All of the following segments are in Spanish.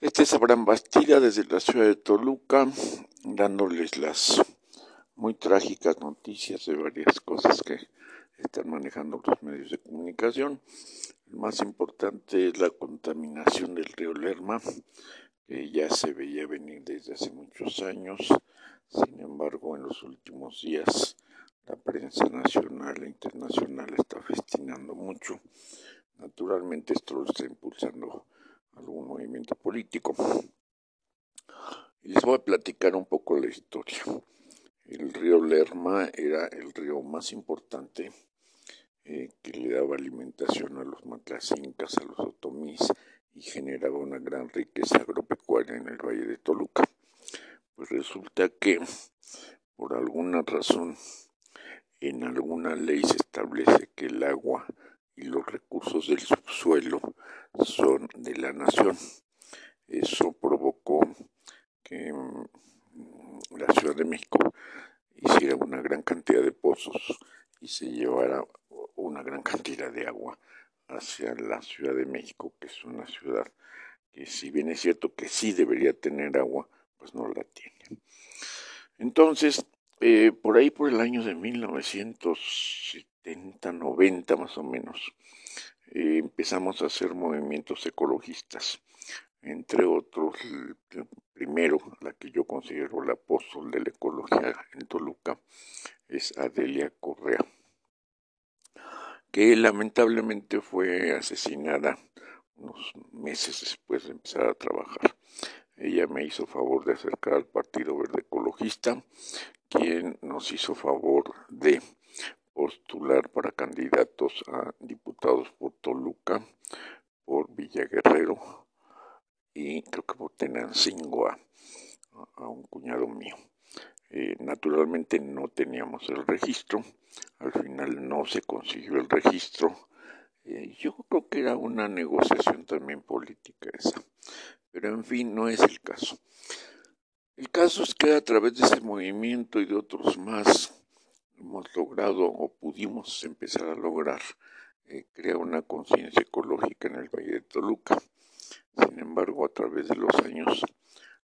Este es Abraham Bastida desde la ciudad de Toluca, dándoles las muy trágicas noticias de varias cosas que están manejando los medios de comunicación. El más importante es la contaminación del río Lerma, que ya se veía venir desde hace muchos años. Sin embargo, en los últimos días la prensa nacional e internacional está festinando mucho. Naturalmente esto lo está impulsando algún movimiento político. Les voy a platicar un poco la historia. El río Lerma era el río más importante eh, que le daba alimentación a los matlacincas, a los otomís y generaba una gran riqueza agropecuaria en el valle de Toluca. Pues resulta que por alguna razón en alguna ley se establece que el agua y los recursos del subsuelo son de la nación. Eso provocó que mm, la Ciudad de México hiciera una gran cantidad de pozos y se llevara una gran cantidad de agua hacia la Ciudad de México, que es una ciudad que si bien es cierto que sí debería tener agua, pues no la tiene. Entonces, eh, por ahí por el año de 1970, 90 más o menos, empezamos a hacer movimientos ecologistas, entre otros, primero, la que yo considero la apóstol de la ecología en Toluca, es Adelia Correa, que lamentablemente fue asesinada unos meses después de empezar a trabajar. Ella me hizo favor de acercar al Partido Verde Ecologista, quien nos hizo favor de postular para candidatos a diputados por Toluca, por Villaguerrero y creo que por Tenancingo a, un cuñado mío. Eh, naturalmente no teníamos el registro, al final no se consiguió el registro. Eh, yo creo que era una negociación también política esa, pero en fin, no es el caso. El caso es que a través de ese movimiento y de otros más hemos logrado o pudimos empezar a lograr eh, crear una conciencia ecológica en el Valle de Toluca. Sin embargo, a través de los años,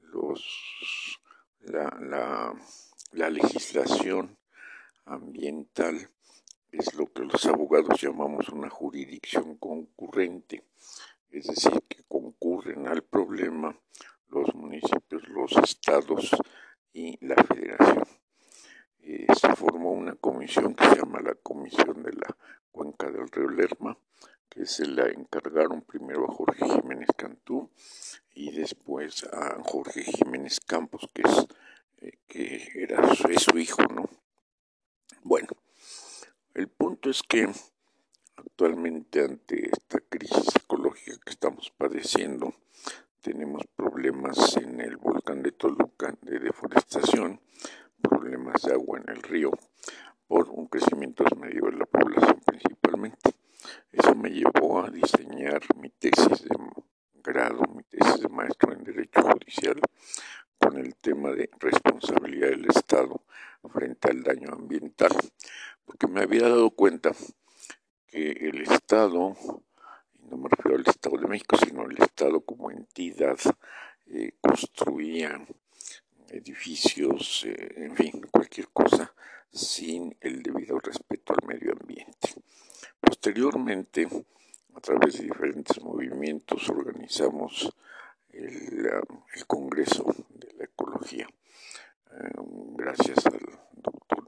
los, la, la legislación ambiental es lo que los abogados llamamos una jurisdicción concurrente, es decir, que concurren al problema los municipios, los estados y la federación. Eh, se formó una comisión que se llama la Comisión de la Cuenca del Río Lerma, que se la encargaron primero a Jorge Jiménez Cantú y después a Jorge Jiménez Campos, que es eh, que era su, su hijo, ¿no? Bueno, el punto es que actualmente ante esta crisis ecológica que estamos padeciendo, tenemos problemas en el volcán de Toluca de deforestación, de agua en el río por un crecimiento desmedido de la población principalmente. Eso me llevó a diseñar mi tesis de grado, mi tesis de maestro en Derecho Judicial con el tema de responsabilidad del Estado frente al daño ambiental, porque me había dado cuenta que el Estado no me refiero al Estado de México, sino al Estado como entidad, eh, construía edificios, eh, en fin, cualquier cosa, sin el debido respeto al medio ambiente. Posteriormente, a través de diferentes movimientos, organizamos el, Congreso de la Ecología, eh, gracias al doctor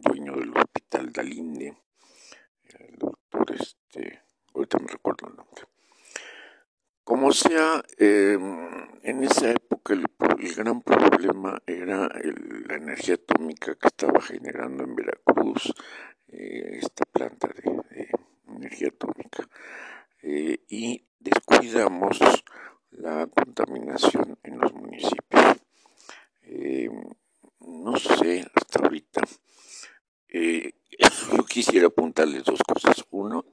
dueño del Hospital Dalinde, el este, ahorita me recuerdo el nombre. Como sea, em, en esa época el, gran problema era la energía atómica que estaba generando en Veracruz eh, esta planta de, energía atómica eh, y descuidamos la contaminación en los municipios. Em, no sé hasta ahorita eh, yo quisiera apuntarles dos cosas. Uno,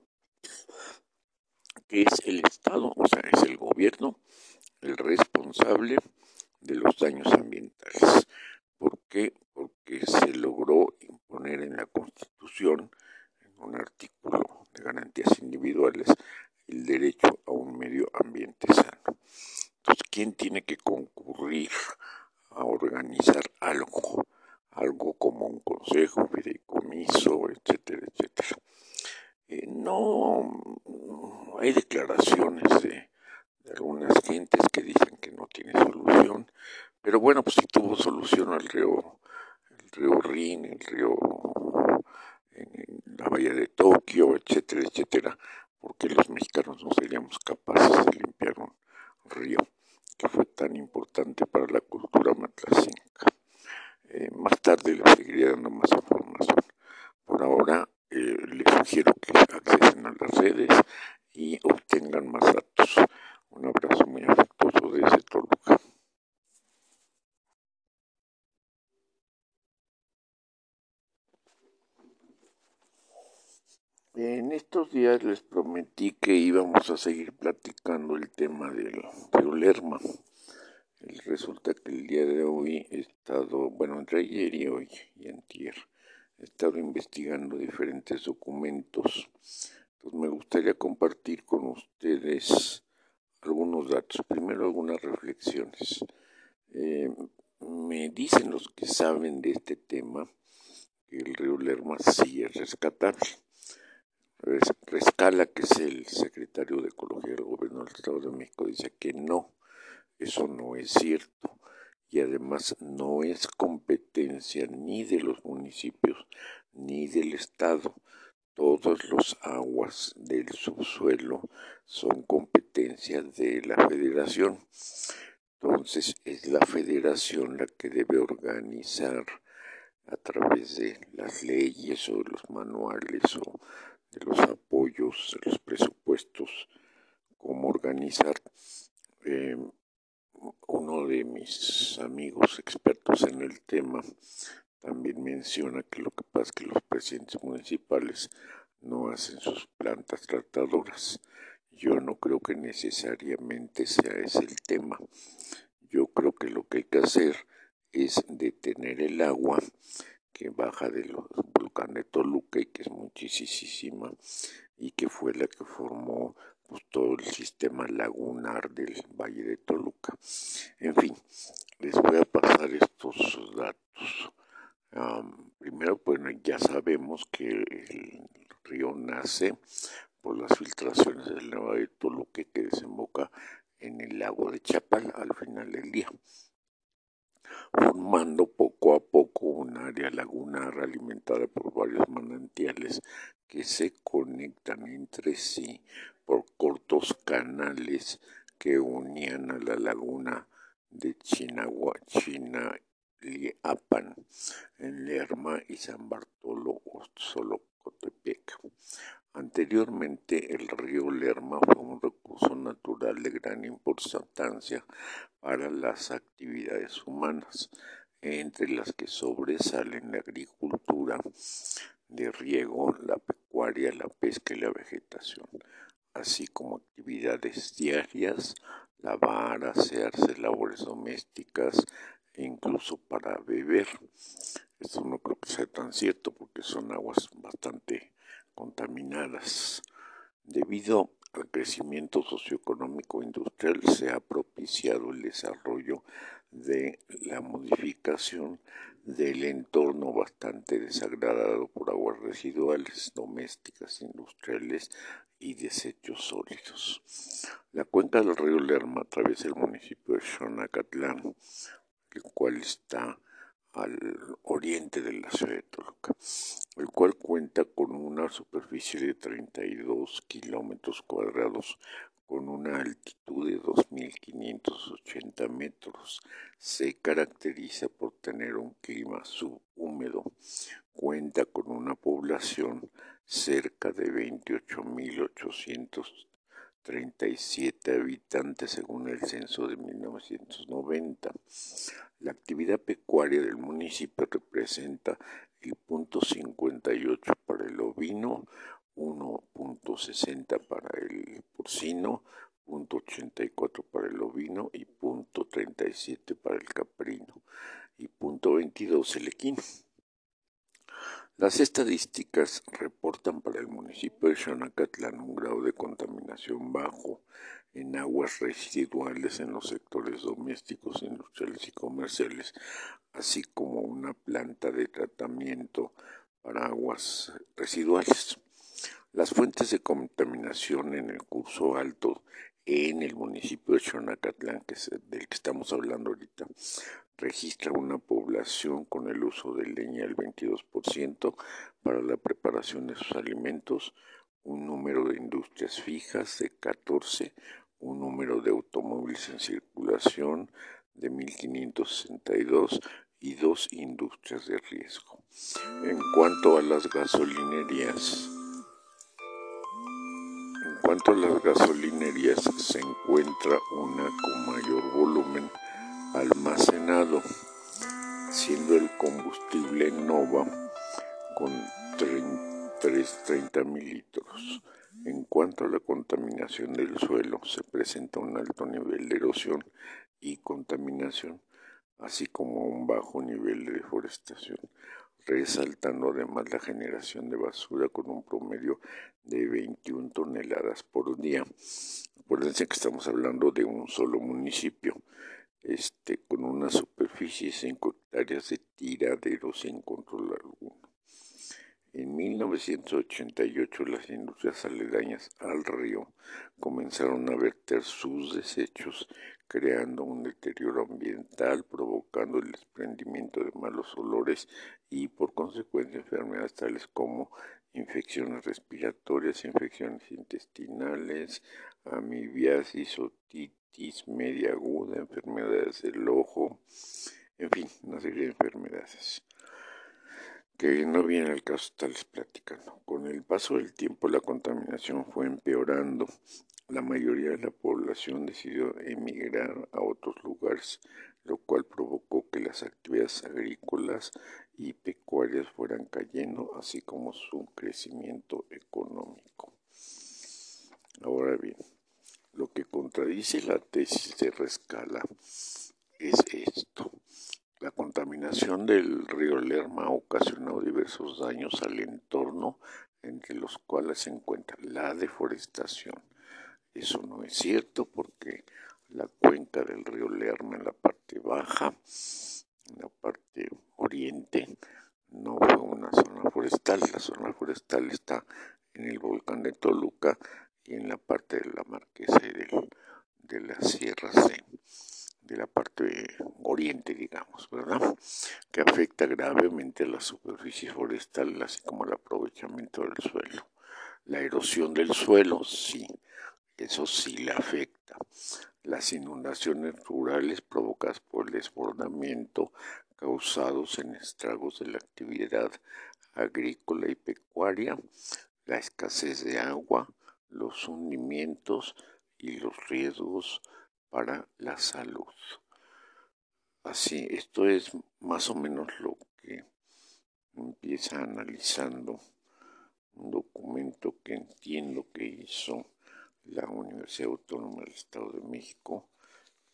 que es el Estado, o sea, es el gobierno el responsable de los daños ambientales. ¿Por qué? Porque se logró imponer en la Constitución, en un artículo de garantías individuales, el derecho a un medio ambiente sano. Entonces, ¿quién tiene que concurrir a organizar algo? Algo como un consejo, fideicomiso, etcétera, etcétera. Eh, no hay declaraciones de, algunas gentes que dicen que no tiene solución, pero bueno, pues si tuvo solución al río, el río Rin, el río en la bahía de Tokio, etcétera, etcétera, porque los mexicanos no seríamos capaces de limpiar un río que fue tan importante para la cultura matlacenca. Eh, más tarde les seguiré dando más información. Por ahora eh, les sugiero que accesen a las redes y obtengan más datos. Un abrazo muy afectuoso desde Toluca. En estos días les prometí que íbamos a seguir platicando el tema del río Lerma. Resulta que el día de hoy he estado, bueno, entre ayer y hoy y antier, he estado investigando diferentes documentos. Entonces me gustaría compartir con ustedes algunos datos. Primero algunas reflexiones. Eh, me dicen los que saben de este tema que el río Lerma sí es rescatable. Rescala, que es el secretario de Ecología del Gobierno del Estado de México, dice que no, eso no es cierto y además no es competencia ni de los municipios ni del Estado. Todas las aguas del subsuelo son competencia de la federación. Entonces es la federación la que debe organizar a través de las leyes o los manuales o de los apoyos, de los presupuestos, cómo organizar. Eh, uno de mis amigos expertos en el tema también menciona que lo que pasa es que los presidentes municipales no hacen sus plantas tratadoras. Yo no creo que necesariamente sea ese el tema. Yo creo que lo que hay que hacer es detener el agua que baja del volcán de Toluca y que es muchísima y que fue la que formó pues, todo el sistema lagunar del Valle de Toluca. En fin, les voy a pasar estos datos. primero, pues ya sabemos que el río nace por las filtraciones del Valle de Toluca que desemboca en el lago de Chapal al final del día formando poco a un área lagunar alimentada por varios manantiales que se conectan entre sí por cortos canales que unían a la laguna de Chinagua, Chinaliapan, en Lerma y San Bartolo o Solocotepec. Anteriormente el río Lerma fue un recurso natural de gran importancia para las actividades humanas, entre las que sobresalen la agricultura de riego, la pecuaria, la pesca y la vegetación, así como actividades diarias, lavar, hacerse labores domésticas e incluso para beber. Esto no creo que sea tan cierto porque son aguas bastante contaminadas. Debido al crecimiento socioeconómico industrial se ha propiciado el desarrollo de la modificación del entorno bastante desagradado por aguas residuales domésticas, industriales y desechos sólidos. La cuenca del río Lerma atraviesa el municipio de Xonacatlán, el cual está al oriente de la ciudad de Toluca, el cual cuenta con una superficie de 32 kilómetros cuadrados con una altitud de 2.580 metros. Se caracteriza por tener un clima subhúmedo. Cuenta con una población cerca de 28.837 habitantes según el censo de 1990. La actividad pecuaria del municipio representa el punto 58 para el ovino, 1.60 para el porcino, punto 84 para el ovino y punto 37 para el caprino y punto 22 el equino. Las estadísticas reportan para el municipio de Xonacatlán un grado de contaminación bajo en aguas residuales en los sectores domésticos, industriales y comerciales, así como una planta de tratamiento para aguas residuales. Las fuentes de contaminación en el curso alto en el municipio de Xonacatlán, que es del que estamos hablando ahorita, registra una población con el uso de leña del 22% para la preparación de sus alimentos, un número de industrias fijas de 14, un número de automóviles en circulación de 1562 y dos industrias de riesgo. En cuanto a las gasolinerías, cuanto a las gasolinerías se encuentra una con mayor volumen almacenado, siendo el combustible Nova con 30 mil litros. En cuanto a la contaminación del suelo, se presenta un alto nivel de erosión y contaminación, así como un bajo nivel de deforestación, resaltando además la generación de basura con un promedio de 21 toneladas por día. Acuérdense que estamos hablando de un solo municipio, este, con una superficie de 5 hectáreas de tiraderos sin control alguno. En 1988 las industrias aledañas al río comenzaron a verter sus desechos, creando un deterioro ambiental, provocando el desprendimiento de malos olores y por consecuencia enfermedades tales como infecciones respiratorias, infecciones intestinales, amibiasis, otitis media aguda, enfermedades del ojo, en fin, una serie de enfermedades que no viene al caso estarles platicando. Con el paso del tiempo la contaminación fue empeorando. La mayoría de la población decidió emigrar a otros lugares, lo cual provocó que las actividades agrícolas y pecuarias fueran cayendo, así como su crecimiento económico. Ahora bien, lo que contradice la tesis de Rescala es esto. Contaminación del río Lerma ha ocasionado diversos daños al entorno, entre los cuales se encuentra la deforestación. Eso no es cierto porque la cuenca del río Lerma en la parte baja, en la parte oriente, no fue una zona forestal. La zona forestal está en el volcán de Toluca y en la parte de la marquesa y de la sierra C de la parte oriente, digamos, ¿verdad? Que afecta gravemente a la superficie forestal, así como el aprovechamiento del suelo. La erosión del suelo, sí, eso sí le afecta. Las inundaciones rurales provocadas por el desbordamiento causados en estragos de la actividad agrícola y pecuaria, la escasez de agua, los hundimientos y los riesgos para la salud. Así, esto es más o menos lo que empieza analizando un documento que entiendo que hizo la Universidad Autónoma del Estado de México.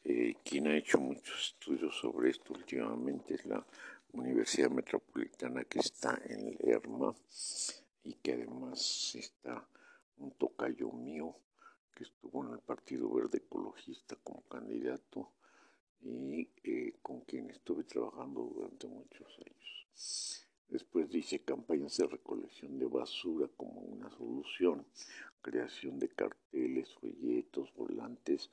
Eh, quien ha hecho muchos estudios sobre esto últimamente es la Universidad Metropolitana que está en Lerma y que además está un tocayo mío que estuvo en el Partido Verde Ecologista como candidato y eh, con quien estuve trabajando durante muchos años. Después dice campañas de recolección de basura como una solución, creación de carteles, folletos, volantes,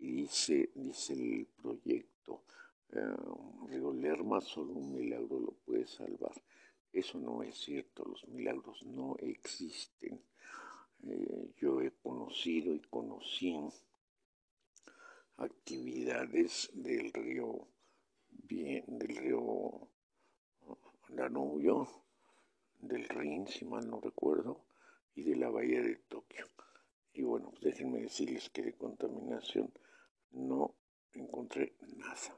y dice, dice el proyecto, eh, Río Lerma solo un milagro lo puede salvar. Eso no es cierto, los milagros no existen. Eh, yo he y conocí actividades del río del río Danubio, del Rin, si mal no recuerdo, y de la bahía de Tokio. Y bueno, pues déjenme decirles que de contaminación no encontré nada.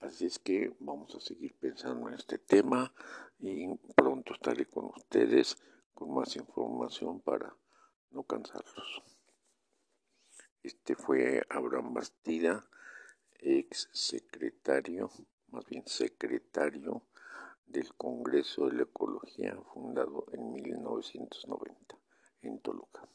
Así es que vamos a seguir pensando en este tema y pronto estaré con ustedes con más información para no cansarlos. Este fue Abraham Bastida, ex secretario, más bien secretario del Congreso de la Ecología fundado en 1990 en Toluca.